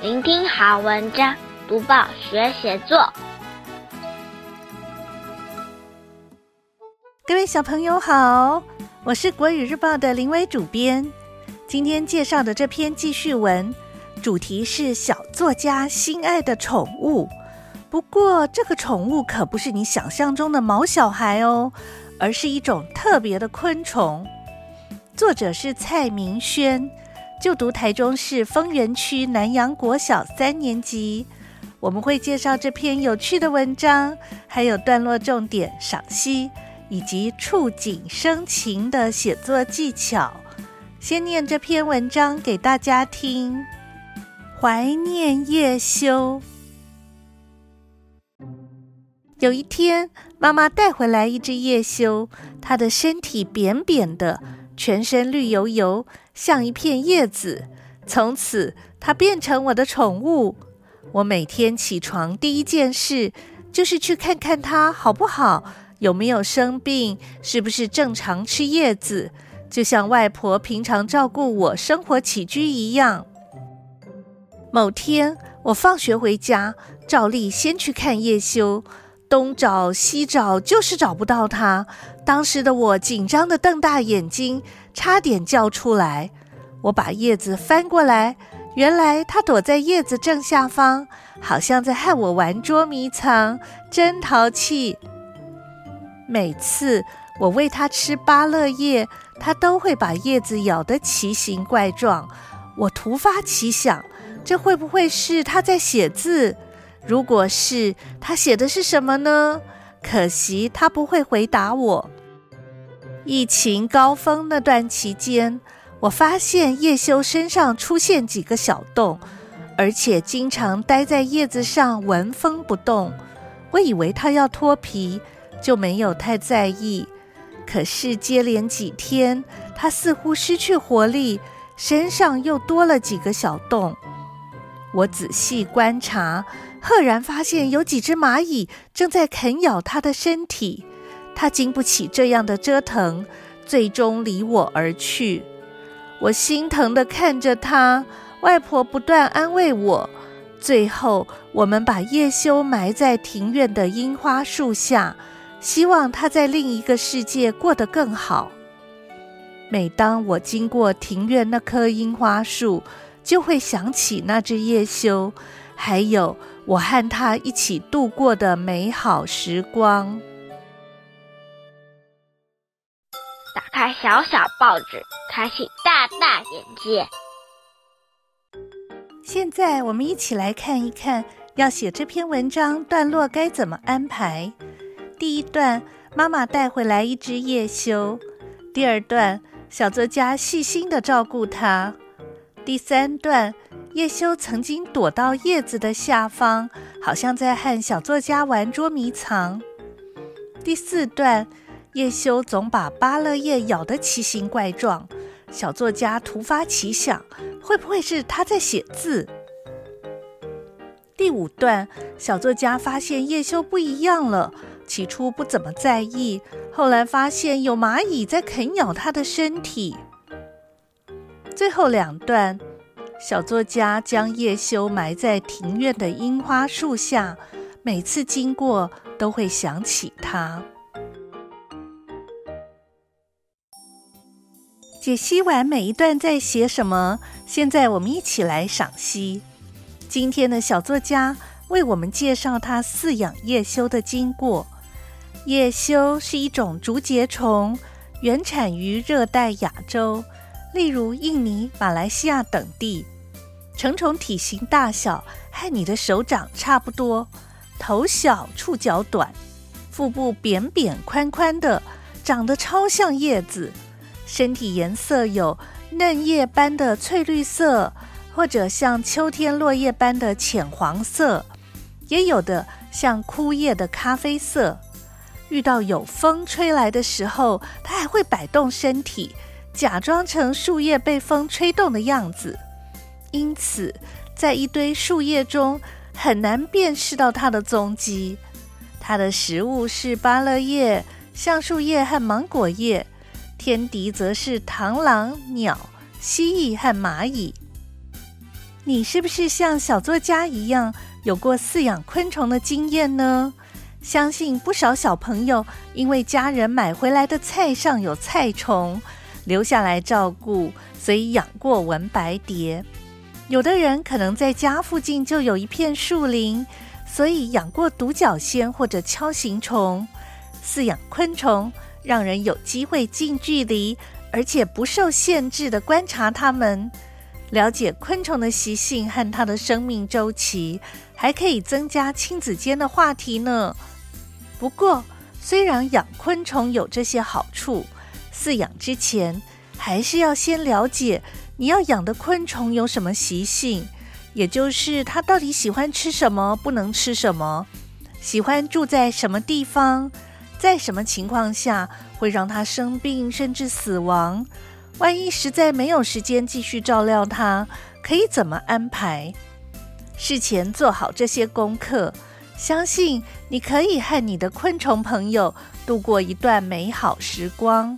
聆听好文章，读报学写作。各位小朋友好，我是国语日报的林伟主编。今天介绍的这篇记叙文，主题是小作家心爱的宠物。不过，这个宠物可不是你想象中的毛小孩哦，而是一种特别的昆虫。作者是蔡明轩，就读台中市丰原区南洋国小三年级。我们会介绍这篇有趣的文章，还有段落重点赏析。以及触景生情的写作技巧。先念这篇文章给大家听。怀念叶修。有一天，妈妈带回来一只叶修，它的身体扁扁的，全身绿油油，像一片叶子。从此，它变成我的宠物。我每天起床第一件事就是去看看它好不好。有没有生病？是不是正常吃叶子？就像外婆平常照顾我生活起居一样。某天我放学回家，照例先去看叶修，东找西找，就是找不到它。当时的我紧张地瞪大眼睛，差点叫出来。我把叶子翻过来，原来它躲在叶子正下方，好像在和我玩捉迷藏，真淘气。每次我喂它吃芭乐叶，它都会把叶子咬得奇形怪状。我突发奇想，这会不会是它在写字？如果是，它写的是什么呢？可惜它不会回答我。疫情高峰那段期间，我发现叶修身上出现几个小洞，而且经常待在叶子上纹风不动。我以为他要脱皮。就没有太在意，可是接连几天，他似乎失去活力，身上又多了几个小洞。我仔细观察，赫然发现有几只蚂蚁正在啃咬他的身体。他经不起这样的折腾，最终离我而去。我心疼地看着他，外婆不断安慰我。最后，我们把叶修埋在庭院的樱花树下。希望他在另一个世界过得更好。每当我经过庭院那棵樱花树，就会想起那只叶修，还有我和他一起度过的美好时光。打开小小报纸，开启大大眼界。现在我们一起来看一看，要写这篇文章段落该怎么安排。第一段，妈妈带回来一只叶修。第二段，小作家细心地照顾它。第三段，叶修曾经躲到叶子的下方，好像在和小作家玩捉迷藏。第四段，叶修总把芭乐叶咬得奇形怪状，小作家突发奇想，会不会是他在写字？第五段，小作家发现叶修不一样了。起初不怎么在意，后来发现有蚂蚁在啃咬他的身体。最后两段，小作家将叶修埋在庭院的樱花树下，每次经过都会想起他。解析完每一段在写什么，现在我们一起来赏析。今天的小作家为我们介绍他饲养叶修的经过。叶修是一种竹节虫，原产于热带亚洲，例如印尼、马来西亚等地。成虫体型大小和你的手掌差不多，头小，触角短，腹部扁扁宽宽的，长得超像叶子。身体颜色有嫩叶般的翠绿色，或者像秋天落叶般的浅黄色，也有的像枯叶的咖啡色。遇到有风吹来的时候，它还会摆动身体，假装成树叶被风吹动的样子。因此，在一堆树叶中很难辨识到它的踪迹。它的食物是芭乐叶、橡树叶和芒果叶，天敌则是螳螂、鸟、蜥蜴和蚂蚁。你是不是像小作家一样有过饲养昆虫的经验呢？相信不少小朋友因为家人买回来的菜上有菜虫，留下来照顾，所以养过文白蝶。有的人可能在家附近就有一片树林，所以养过独角仙或者锹形虫。饲养昆虫，让人有机会近距离而且不受限制地观察它们。了解昆虫的习性和它的生命周期，还可以增加亲子间的话题呢。不过，虽然养昆虫有这些好处，饲养之前还是要先了解你要养的昆虫有什么习性，也就是它到底喜欢吃什么，不能吃什么，喜欢住在什么地方，在什么情况下会让它生病甚至死亡。万一实在没有时间继续照料它，可以怎么安排？事前做好这些功课，相信你可以和你的昆虫朋友度过一段美好时光。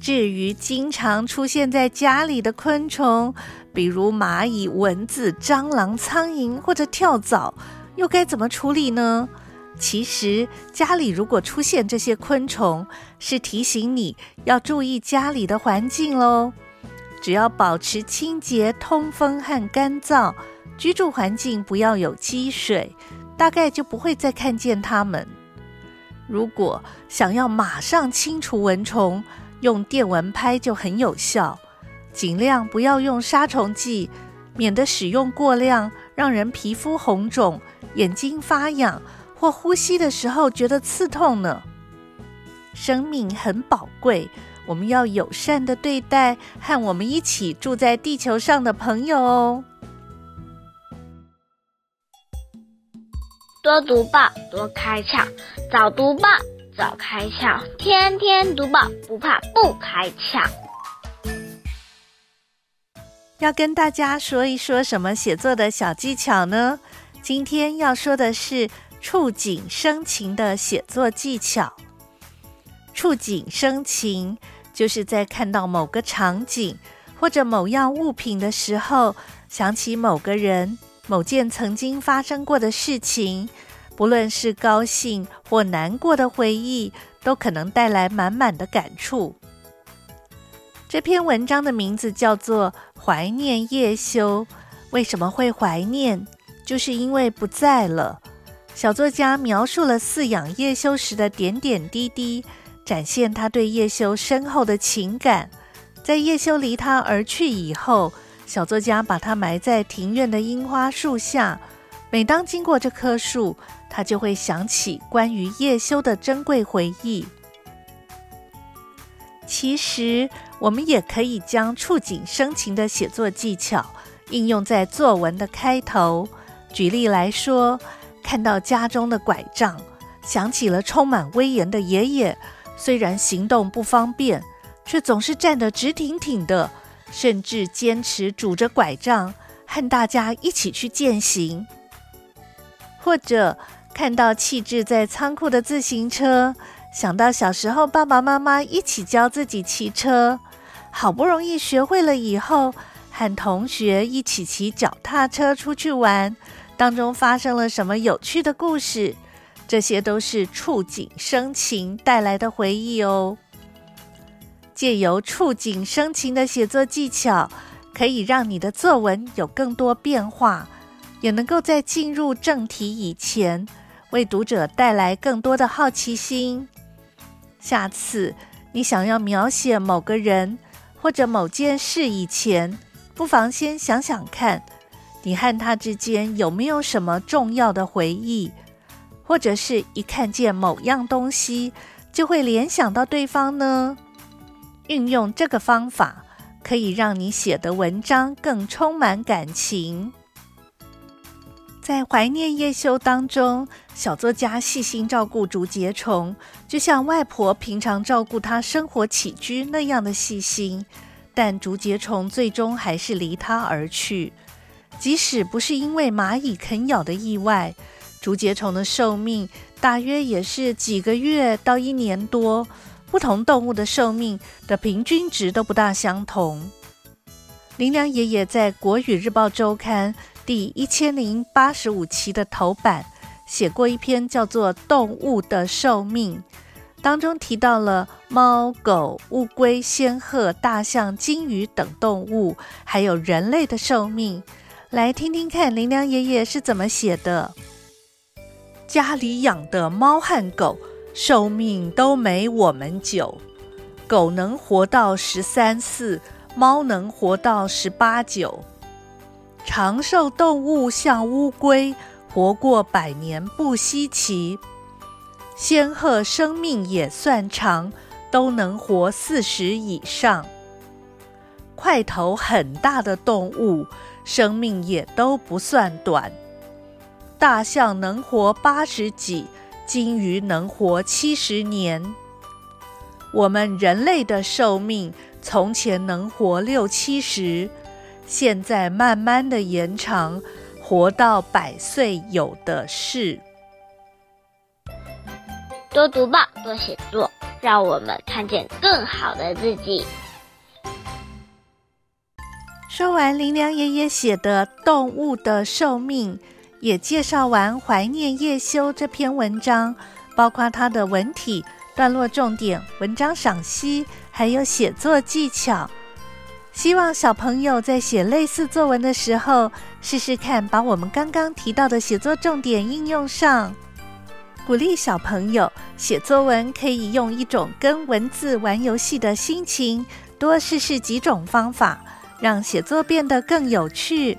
至于经常出现在家里的昆虫，比如蚂蚁、蚊子、蟑螂、苍蝇或者跳蚤，又该怎么处理呢？其实，家里如果出现这些昆虫，是提醒你要注意家里的环境喽。只要保持清洁、通风和干燥，居住环境不要有积水，大概就不会再看见它们。如果想要马上清除蚊虫，用电蚊拍就很有效。尽量不要用杀虫剂，免得使用过量，让人皮肤红肿、眼睛发痒。或呼吸的时候觉得刺痛呢。生命很宝贵，我们要友善的对待和我们一起住在地球上的朋友哦。多读报，多开窍；早读报，早开窍；天天读报，不怕不开窍。要跟大家说一说什么写作的小技巧呢？今天要说的是。触景生情的写作技巧。触景生情，就是在看到某个场景或者某样物品的时候，想起某个人、某件曾经发生过的事情，不论是高兴或难过的回忆，都可能带来满满的感触。这篇文章的名字叫做《怀念叶修》。为什么会怀念？就是因为不在了。小作家描述了饲养叶修时的点点滴滴，展现他对叶修深厚的情感。在叶修离他而去以后，小作家把他埋在庭院的樱花树下。每当经过这棵树，他就会想起关于叶修的珍贵回忆。其实，我们也可以将触景生情的写作技巧应用在作文的开头。举例来说，看到家中的拐杖，想起了充满威严的爷爷。虽然行动不方便，却总是站得直挺挺的，甚至坚持拄着拐杖和大家一起去健行。或者看到弃置在仓库的自行车，想到小时候爸爸妈妈一起教自己骑车，好不容易学会了以后，和同学一起骑脚踏车出去玩。当中发生了什么有趣的故事？这些都是触景生情带来的回忆哦。借由触景生情的写作技巧，可以让你的作文有更多变化，也能够在进入正题以前，为读者带来更多的好奇心。下次你想要描写某个人或者某件事以前，不妨先想想看。你和他之间有没有什么重要的回忆，或者是一看见某样东西就会联想到对方呢？运用这个方法，可以让你写的文章更充满感情。在怀念叶修当中，小作家细心照顾竹节虫，就像外婆平常照顾他生活起居那样的细心，但竹节虫最终还是离他而去。即使不是因为蚂蚁啃咬的意外，竹节虫的寿命大约也是几个月到一年多。不同动物的寿命的平均值都不大相同。林良爷爷在《国语日报周刊》第一千零八十五期的头版写过一篇叫做《动物的寿命》，当中提到了猫、狗、乌龟、仙鹤、大象、鲸鱼等动物，还有人类的寿命。来听听看林良爷爷是怎么写的：家里养的猫和狗寿命都没我们久，狗能活到十三四，猫能活到十八九。长寿动物像乌龟，活过百年不稀奇。仙鹤生命也算长，都能活四十以上。块头很大的动物。生命也都不算短，大象能活八十几，鲸鱼能活七十年。我们人类的寿命从前能活六七十，现在慢慢的延长，活到百岁有的是。多读报，多写作，让我们看见更好的自己。说完林良爷爷写的《动物的寿命》，也介绍完《怀念叶修》这篇文章，包括它的文体、段落重点、文章赏析，还有写作技巧。希望小朋友在写类似作文的时候，试试看把我们刚刚提到的写作重点应用上。鼓励小朋友写作文，可以用一种跟文字玩游戏的心情，多试试几种方法。让写作变得更有趣。